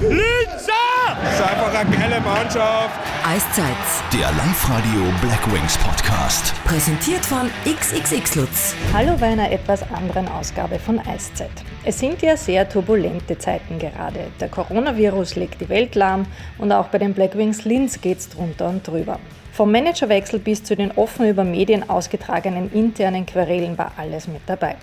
Linzer! Das ist einfach eine geile Mannschaft. Eiszeit. Der Live-Radio Black Wings Podcast. Präsentiert von XXX Lutz. Hallo bei einer etwas anderen Ausgabe von Eiszeit. Es sind ja sehr turbulente Zeiten gerade. Der Coronavirus legt die Welt lahm und auch bei den Black Wings Linz geht's drunter und drüber. Vom Managerwechsel bis zu den offen über Medien ausgetragenen internen Querelen war alles mit dabei.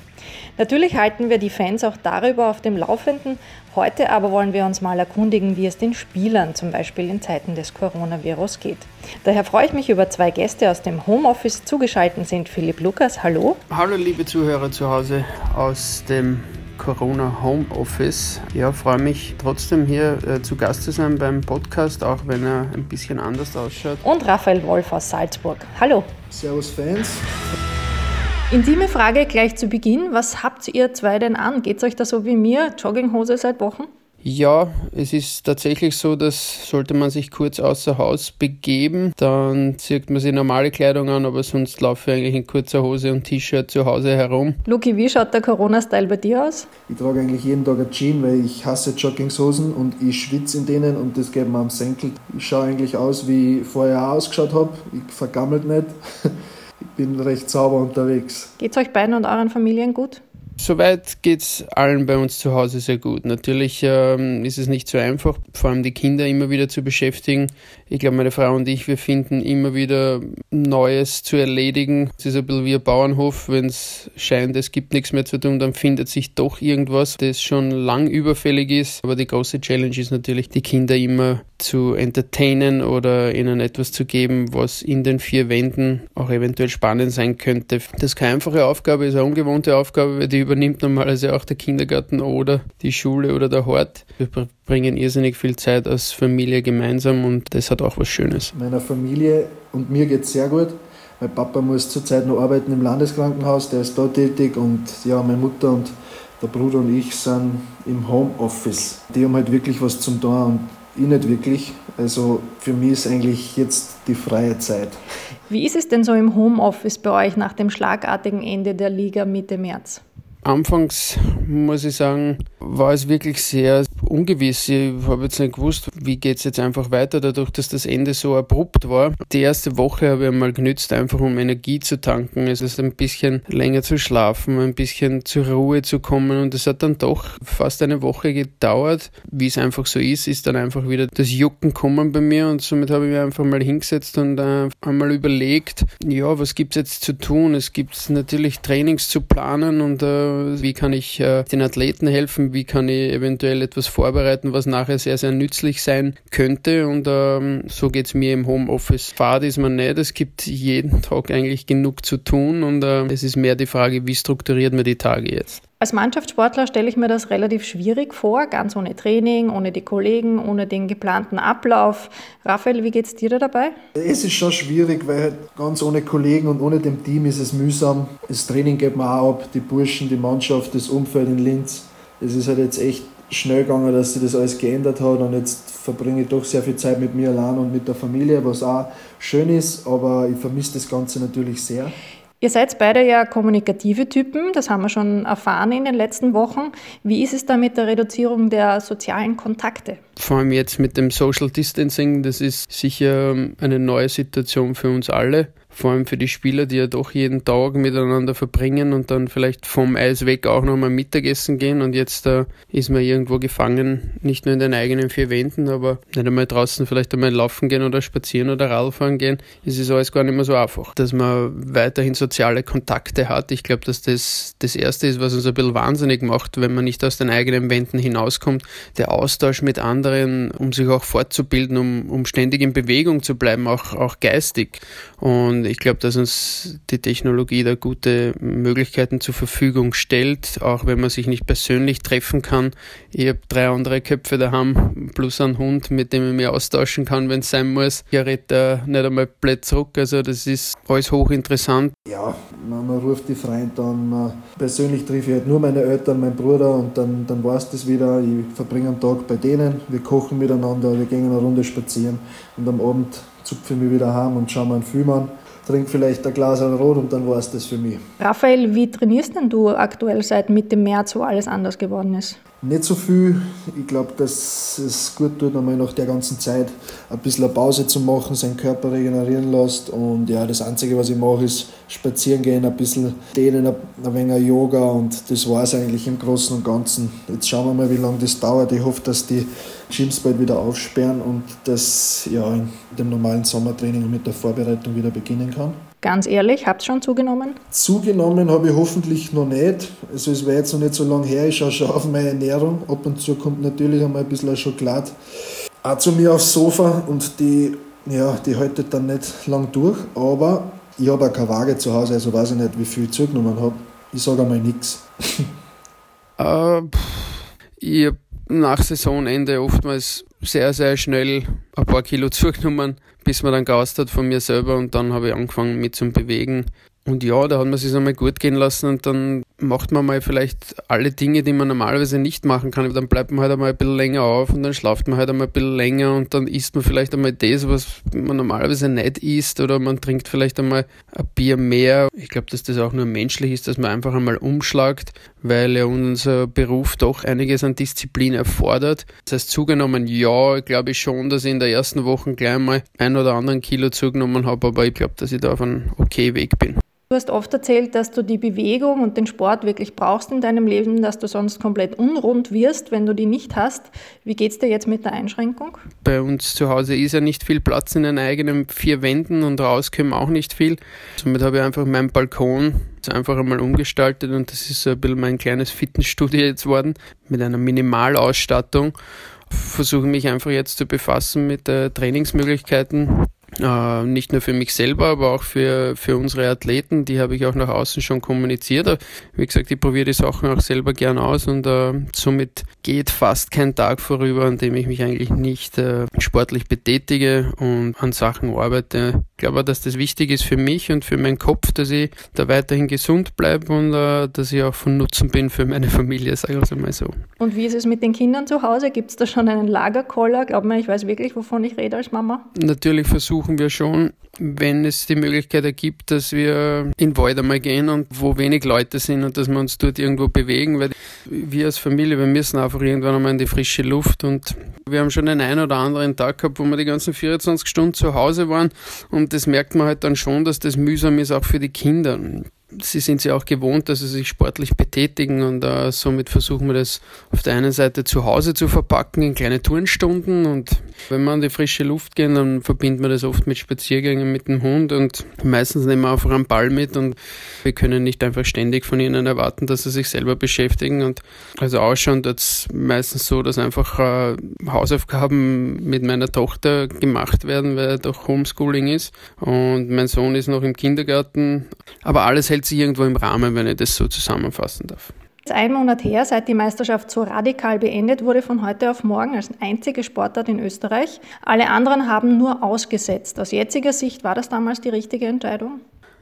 Natürlich halten wir die Fans auch darüber auf dem Laufenden. Heute aber wollen wir uns mal erkundigen, wie es den Spielern zum Beispiel in Zeiten des Coronavirus geht. Daher freue ich mich über zwei Gäste aus dem Homeoffice. Zugeschaltet sind Philipp Lukas, hallo. Hallo liebe Zuhörer zu Hause aus dem Corona Homeoffice. Ja, freue mich trotzdem hier äh, zu Gast zu sein beim Podcast, auch wenn er ein bisschen anders ausschaut. Und Raphael Wolf aus Salzburg. Hallo. Servus Fans. Intime Frage gleich zu Beginn. Was habt ihr zwei denn an? Geht's euch da so wie mir? Jogginghose seit Wochen? Ja, es ist tatsächlich so, dass sollte man sich kurz außer Haus begeben, dann zieht man sich normale Kleidung an, aber sonst laufe ich eigentlich in kurzer Hose und T-Shirt zu Hause herum. Luki, wie schaut der Corona-Style bei dir aus? Ich trage eigentlich jeden Tag ein Jean, weil ich hasse Joggingshosen und ich schwitze in denen und das geht mir am Senkel. Ich schaue eigentlich aus, wie ich vorher auch ausgeschaut habe. Ich vergammelt nicht. Ich bin recht sauber unterwegs. Geht's euch beiden und euren Familien gut? Soweit geht es allen bei uns zu Hause sehr gut. Natürlich ähm, ist es nicht so einfach, vor allem die Kinder immer wieder zu beschäftigen. Ich glaube, meine Frau und ich, wir finden immer wieder Neues zu erledigen. Es ist ein bisschen wie ein Bauernhof. Wenn es scheint, es gibt nichts mehr zu tun, dann findet sich doch irgendwas, das schon lang überfällig ist. Aber die große Challenge ist natürlich, die Kinder immer zu entertainen oder ihnen etwas zu geben, was in den vier Wänden auch eventuell spannend sein könnte. Das ist keine einfache Aufgabe, ist eine ungewohnte Aufgabe, weil die übernimmt normalerweise auch der Kindergarten oder die Schule oder der Hort. Wir bringen irrsinnig viel Zeit als Familie gemeinsam und das hat auch was Schönes. Meiner Familie und mir geht es sehr gut. Mein Papa muss zurzeit noch arbeiten im Landeskrankenhaus, der ist dort tätig und ja, meine Mutter und der Bruder und ich sind im Homeoffice. Die haben halt wirklich was zum tun und ich nicht wirklich. Also für mich ist eigentlich jetzt die freie Zeit. Wie ist es denn so im Homeoffice bei euch nach dem schlagartigen Ende der Liga Mitte März? Anfangs muss ich sagen, war es wirklich sehr ungewiss. Ich habe jetzt nicht gewusst, wie geht es jetzt einfach weiter, dadurch, dass das Ende so abrupt war. Die erste Woche habe ich einmal genützt, einfach um Energie zu tanken. Es ist ein bisschen länger zu schlafen, ein bisschen zur Ruhe zu kommen und es hat dann doch fast eine Woche gedauert. Wie es einfach so ist, ist dann einfach wieder das Jucken kommen bei mir und somit habe ich mir einfach mal hingesetzt und äh, einmal überlegt, ja, was gibt es jetzt zu tun? Es gibt natürlich Trainings zu planen und äh, wie kann ich äh, den Athleten helfen, wie kann ich eventuell etwas vorbereiten, was nachher sehr, sehr nützlich sein könnte. Und ähm, so geht es mir im Homeoffice. Fahrt ist man nicht, es gibt jeden Tag eigentlich genug zu tun und äh, es ist mehr die Frage, wie strukturiert man die Tage jetzt. Als Mannschaftssportler stelle ich mir das relativ schwierig vor, ganz ohne Training, ohne die Kollegen, ohne den geplanten Ablauf. Raphael, wie geht es dir da dabei? Es ist schon schwierig, weil halt ganz ohne Kollegen und ohne dem Team ist es mühsam. Das Training geht mir auch ab, die Burschen, die Mannschaft, das Umfeld in Linz. Es ist halt jetzt echt schnell gegangen, dass sich das alles geändert hat und jetzt verbringe ich doch sehr viel Zeit mit mir allein und mit der Familie, was auch schön ist, aber ich vermisse das Ganze natürlich sehr. Ihr seid beide ja kommunikative Typen, das haben wir schon erfahren in den letzten Wochen. Wie ist es da mit der Reduzierung der sozialen Kontakte? Vor allem jetzt mit dem Social Distancing, das ist sicher eine neue Situation für uns alle vor allem für die Spieler, die ja doch jeden Tag miteinander verbringen und dann vielleicht vom Eis weg auch nochmal Mittagessen gehen und jetzt äh, ist man irgendwo gefangen, nicht nur in den eigenen vier Wänden, aber nicht einmal draußen vielleicht einmal laufen gehen oder spazieren oder Radfahren gehen, es ist alles gar nicht mehr so einfach. Dass man weiterhin soziale Kontakte hat, ich glaube, dass das das Erste ist, was uns ein bisschen wahnsinnig macht, wenn man nicht aus den eigenen Wänden hinauskommt. Der Austausch mit anderen, um sich auch fortzubilden, um, um ständig in Bewegung zu bleiben, auch, auch geistig. Und ich glaube, dass uns die Technologie da gute Möglichkeiten zur Verfügung stellt, auch wenn man sich nicht persönlich treffen kann. Ich habe drei andere Köpfe daheim, plus einen Hund, mit dem ich mich austauschen kann, wenn es sein muss. Ich rede nicht einmal blöd zurück, also das ist alles hochinteressant. Ja, man, man ruft die Freunde an, man persönlich treffe ich halt nur meine Eltern, meinen Bruder und dann, dann war es das wieder. Ich verbringe einen Tag bei denen, wir kochen miteinander, wir gehen eine Runde spazieren und am Abend zupfe ich mich wieder heim und schaue mir einen Film an trinke vielleicht ein Glas Rot und dann war es das für mich. Raphael, wie trainierst denn du aktuell seit Mitte März, wo alles anders geworden ist? Nicht so viel. Ich glaube, dass es gut tut, einmal nach der ganzen Zeit ein bisschen eine Pause zu machen, seinen Körper regenerieren lässt. Und ja, das Einzige, was ich mache, ist spazieren gehen, ein bisschen dehnen, ein wenig Yoga und das war es eigentlich im Großen und Ganzen. Jetzt schauen wir mal, wie lange das dauert. Ich hoffe, dass die Gyms bald wieder aufsperren und dass ja, in dem normalen Sommertraining mit der Vorbereitung wieder beginnen kann. Ganz ehrlich, habt ihr schon zugenommen? Zugenommen habe ich hoffentlich noch nicht. Also es war jetzt noch nicht so lange her, ich schaue schon auf meine Ernährung. Ab und zu kommt natürlich einmal ein bisschen Schokolade auch zu mir aufs Sofa und die, ja, die haltet dann nicht lang durch. Aber ich habe auch keine Waage zu Hause, also weiß ich nicht, wie viel ich zugenommen habe. Ich sage einmal nichts. Äh, ich habe nach Saisonende oftmals sehr, sehr schnell ein paar Kilo zugenommen bis man dann gaust hat von mir selber und dann habe ich angefangen mit zum Bewegen. Und ja, da hat man sich einmal gut gehen lassen und dann macht man mal vielleicht alle Dinge, die man normalerweise nicht machen kann. Dann bleibt man halt einmal ein bisschen länger auf und dann schlaft man halt einmal ein bisschen länger und dann isst man vielleicht einmal das, was man normalerweise nicht isst oder man trinkt vielleicht einmal ein Bier mehr. Ich glaube, dass das auch nur menschlich ist, dass man einfach einmal umschlagt, weil ja unser Beruf doch einiges an Disziplin erfordert. Das heißt, zugenommen, ja, glaube ich schon, dass ich in der ersten Woche gleich mal ein oder anderen Kilo zugenommen habe, aber ich glaube, dass ich da auf einem okay Weg bin. Du hast oft erzählt, dass du die Bewegung und den Sport wirklich brauchst in deinem Leben, dass du sonst komplett unrund wirst, wenn du die nicht hast. Wie geht es dir jetzt mit der Einschränkung? Bei uns zu Hause ist ja nicht viel Platz in den eigenen vier Wänden und raus können auch nicht viel. Somit habe ich einfach meinen Balkon einfach einmal umgestaltet und das ist so ein bisschen mein kleines Fitnessstudio jetzt worden mit einer Minimalausstattung. Versuche mich einfach jetzt zu befassen mit äh, Trainingsmöglichkeiten äh, nicht nur für mich selber, aber auch für, für unsere Athleten. Die habe ich auch nach außen schon kommuniziert. Wie gesagt, ich probiere die Sachen auch selber gern aus und äh, somit geht fast kein Tag vorüber, an dem ich mich eigentlich nicht äh, sportlich betätige und an Sachen arbeite. Ich glaube, dass das wichtig ist für mich und für meinen Kopf, dass ich da weiterhin gesund bleibe und äh, dass ich auch von Nutzen bin für meine Familie, sage ich es einmal so. Und wie ist es mit den Kindern zu Hause? Gibt es da schon einen Lagerkoller? Glaub mir, ich weiß wirklich, wovon ich rede als Mama. Natürlich versuche versuchen wir schon, wenn es die Möglichkeit ergibt, dass wir in Wald einmal gehen und wo wenig Leute sind und dass wir uns dort irgendwo bewegen, weil wir als Familie, wir müssen einfach irgendwann einmal in die frische Luft und wir haben schon den einen oder anderen Tag gehabt, wo wir die ganzen 24 Stunden zu Hause waren und das merkt man halt dann schon, dass das mühsam ist auch für die Kinder sie sind ja auch gewohnt, dass sie sich sportlich betätigen und äh, somit versuchen wir das auf der einen Seite zu Hause zu verpacken in kleine Tourenstunden und wenn wir an die frische Luft gehen, dann verbindet man das oft mit Spaziergängen mit dem Hund und meistens nehmen wir einfach einen Ball mit und wir können nicht einfach ständig von ihnen erwarten, dass sie sich selber beschäftigen und also ausschauen das meistens so, dass einfach äh, Hausaufgaben mit meiner Tochter gemacht werden, weil doch Homeschooling ist und mein Sohn ist noch im Kindergarten, aber alles hält sich irgendwo im Rahmen, wenn ich das so zusammenfassen darf. Ein Monat her, seit die Meisterschaft so radikal beendet wurde, von heute auf morgen als einzige Sportart in Österreich. Alle anderen haben nur ausgesetzt. Aus jetziger Sicht war das damals die richtige Entscheidung?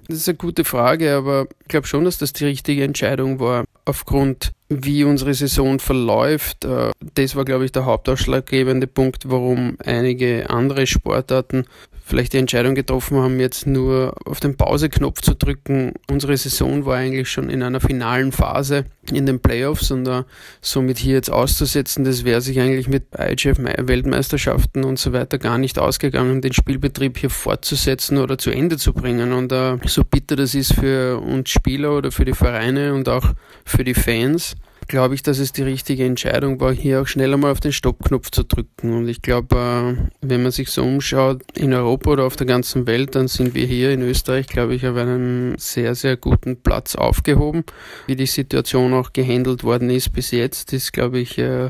Das ist eine gute Frage, aber ich glaube schon, dass das die richtige Entscheidung war. Aufgrund, wie unsere Saison verläuft, äh, das war, glaube ich, der hauptausschlaggebende Punkt, warum einige andere Sportarten vielleicht die Entscheidung getroffen haben, jetzt nur auf den Pauseknopf zu drücken. Unsere Saison war eigentlich schon in einer finalen Phase in den Playoffs und uh, somit hier jetzt auszusetzen, das wäre sich eigentlich mit IGF-Weltmeisterschaften und so weiter gar nicht ausgegangen, den Spielbetrieb hier fortzusetzen oder zu Ende zu bringen. Und uh, so bitter das ist für uns Spieler oder für die Vereine und auch für die Fans, glaube ich, dass es die richtige Entscheidung war, hier auch schneller mal auf den Stoppknopf zu drücken. Und ich glaube, äh, wenn man sich so umschaut in Europa oder auf der ganzen Welt, dann sind wir hier in Österreich, glaube ich, auf einem sehr, sehr guten Platz aufgehoben. Wie die Situation auch gehandelt worden ist bis jetzt, ist, glaube ich, äh, äh,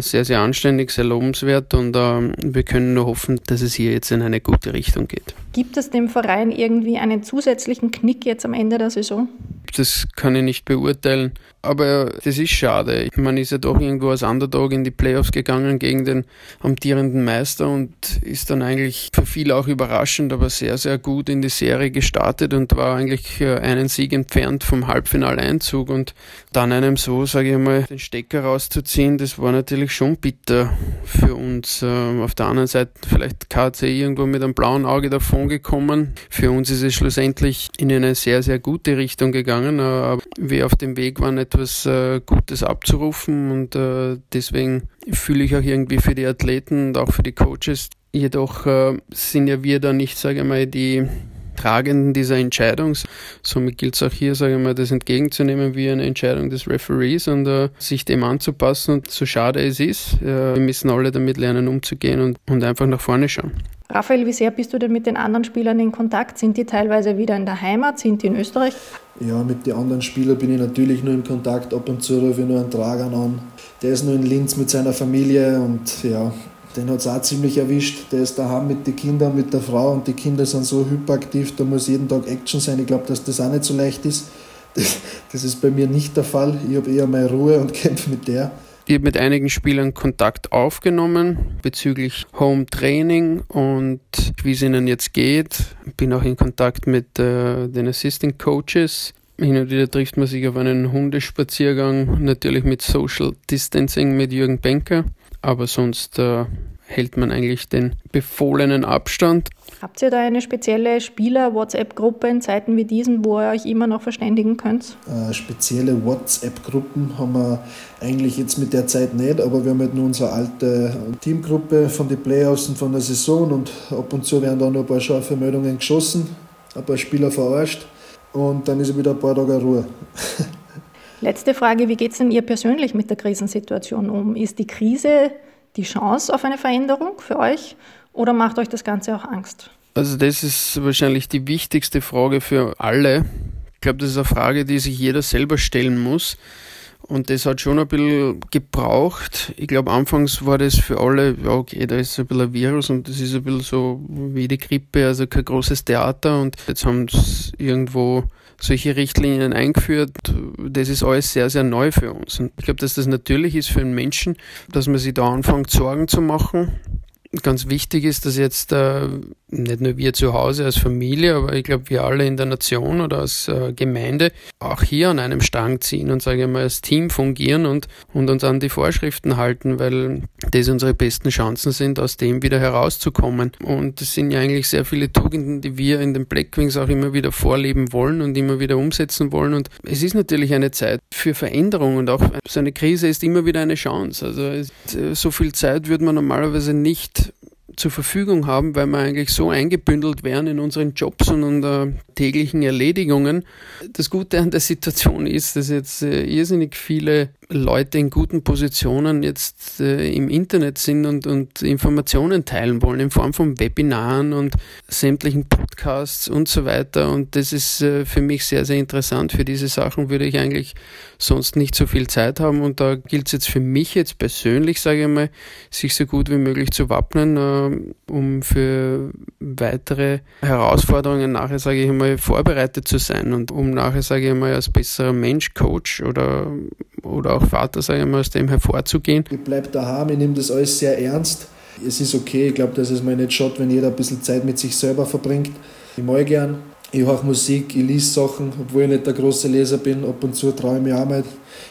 sehr, sehr anständig, sehr lobenswert und wir können nur hoffen, dass es hier jetzt in eine gute Richtung geht. Gibt es dem Verein irgendwie einen zusätzlichen Knick jetzt am Ende der Saison? Das kann ich nicht beurteilen. Aber das ist schade. Man ist ja doch irgendwo als Underdog in die Playoffs gegangen gegen den amtierenden Meister und ist dann eigentlich für viele auch überraschend, aber sehr, sehr gut in die Serie gestartet und war eigentlich einen Sieg entfernt vom Halbfinaleinzug und dann einem so, sage ich mal, den Stecker rauszuziehen, das war natürlich schon bitter für uns. Ähm, auf der anderen Seite vielleicht KC irgendwo mit einem blauen Auge davon gekommen. Für uns ist es schlussendlich in eine sehr, sehr gute Richtung gegangen gegangen, äh, aber wir auf dem Weg waren, etwas äh, Gutes abzurufen und äh, deswegen fühle ich auch irgendwie für die Athleten und auch für die Coaches. Jedoch sind ja wir da nicht, sage ich mal, die Tragenden dieser Entscheidung. Somit gilt es auch hier, sage ich mal, das entgegenzunehmen wie eine Entscheidung des Referees und uh, sich dem anzupassen. Und so schade es ist, uh, wir müssen alle damit lernen, umzugehen und, und einfach nach vorne schauen. Raphael, wie sehr bist du denn mit den anderen Spielern in Kontakt? Sind die teilweise wieder in der Heimat? Sind die in Österreich? Ja, mit den anderen Spielern bin ich natürlich nur in Kontakt. Ab und zu rufe ich nur einen Trager an. Der ist nur in Linz mit seiner Familie und ja, den hat es auch ziemlich erwischt. Der ist daheim mit den Kindern, mit der Frau und die Kinder sind so hyperaktiv, da muss jeden Tag Action sein. Ich glaube, dass das auch nicht so leicht ist. Das, das ist bei mir nicht der Fall. Ich habe eher meine Ruhe und kämpfe mit der. Ich habe mit einigen Spielern Kontakt aufgenommen bezüglich Home Training und wie es ihnen jetzt geht. Bin auch in Kontakt mit äh, den Assistant Coaches. Hin und wieder trifft man sich auf einen Hundespaziergang, natürlich mit Social Distancing mit Jürgen Benker aber sonst äh, hält man eigentlich den befohlenen Abstand. Habt ihr da eine spezielle Spieler-WhatsApp-Gruppe in Zeiten wie diesen, wo ihr euch immer noch verständigen könnt? Äh, spezielle WhatsApp-Gruppen haben wir eigentlich jetzt mit der Zeit nicht, aber wir haben halt nur unsere alte Teamgruppe von den Playoffs und von der Saison und ab und zu werden da noch ein paar scharfe Meldungen geschossen, ein paar Spieler verarscht und dann ist wieder ein paar Tage Ruhe. Letzte Frage, wie geht es denn ihr persönlich mit der Krisensituation um? Ist die Krise die Chance auf eine Veränderung für euch oder macht euch das Ganze auch Angst? Also das ist wahrscheinlich die wichtigste Frage für alle. Ich glaube, das ist eine Frage, die sich jeder selber stellen muss. Und das hat schon ein bisschen gebraucht. Ich glaube, anfangs war das für alle, ja, okay, da ist ein bisschen ein Virus und das ist ein bisschen so wie die Grippe, also kein großes Theater. Und jetzt haben es irgendwo solche Richtlinien eingeführt. Das ist alles sehr, sehr neu für uns. Und ich glaube, dass das natürlich ist für einen Menschen, dass man sich da anfängt, Sorgen zu machen. Ganz wichtig ist, dass jetzt äh, nicht nur wir zu Hause als Familie, aber ich glaube, wir alle in der Nation oder als äh, Gemeinde auch hier an einem Strang ziehen und sage ich mal als Team fungieren und, und uns an die Vorschriften halten, weil das unsere besten Chancen sind, aus dem wieder herauszukommen. Und es sind ja eigentlich sehr viele Tugenden, die wir in den Blackwings auch immer wieder vorleben wollen und immer wieder umsetzen wollen. Und es ist natürlich eine Zeit für Veränderung und auch so eine Krise ist immer wieder eine Chance. Also so viel Zeit würde man normalerweise nicht zur Verfügung haben, weil wir eigentlich so eingebündelt wären in unseren Jobs und in der täglichen Erledigungen. Das Gute an der Situation ist, dass jetzt äh, irrsinnig viele Leute in guten Positionen jetzt äh, im Internet sind und, und Informationen teilen wollen in Form von Webinaren und sämtlichen Podcasts und so weiter. Und das ist äh, für mich sehr, sehr interessant. Für diese Sachen würde ich eigentlich sonst nicht so viel Zeit haben. Und da gilt es jetzt für mich jetzt persönlich, sage ich mal, sich so gut wie möglich zu wappnen, um für weitere Herausforderungen nachher, sage ich mal, vorbereitet zu sein und um nachher, sage ich mal, als besserer Mensch, Coach oder, oder auch Vater, sage ich mal, aus dem hervorzugehen. Ich bleibe daheim, ich nehme das alles sehr ernst. Es ist okay, ich glaube, dass es mir nicht schaut, wenn jeder ein bisschen Zeit mit sich selber verbringt. Ich mag gern, ich höre Musik, ich lese Sachen, obwohl ich nicht der große Leser bin. Ab und zu traue ich mich auch mal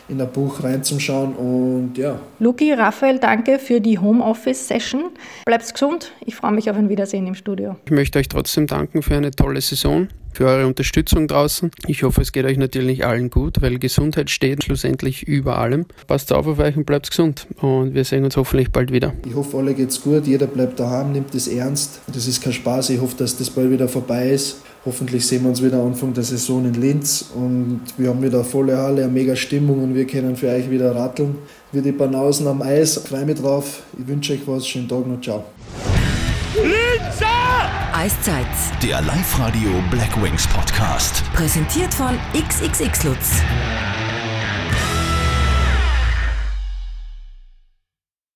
in ein Buch reinzuschauen und ja. Luki, Raphael, danke für die Homeoffice-Session. Bleibt gesund, ich freue mich auf ein Wiedersehen im Studio. Ich möchte euch trotzdem danken für eine tolle Saison für eure Unterstützung draußen. Ich hoffe, es geht euch natürlich allen gut, weil Gesundheit steht schlussendlich über allem. Passt auf auf euch und bleibt gesund. Und wir sehen uns hoffentlich bald wieder. Ich hoffe, alle geht's gut. Jeder bleibt daheim, nimmt es ernst. Das ist kein Spaß. Ich hoffe, dass das bald wieder vorbei ist. Hoffentlich sehen wir uns wieder Anfang der Saison in Linz und wir haben wieder eine volle Halle, eine mega Stimmung und wir können für euch wieder ratteln. Wir die Banausen am Eis, freue mich drauf. Ich wünsche euch was, schönen Tag noch, ciao. Eiszeit. Der Live-Radio Black Wings Podcast. Präsentiert von XXX Lutz.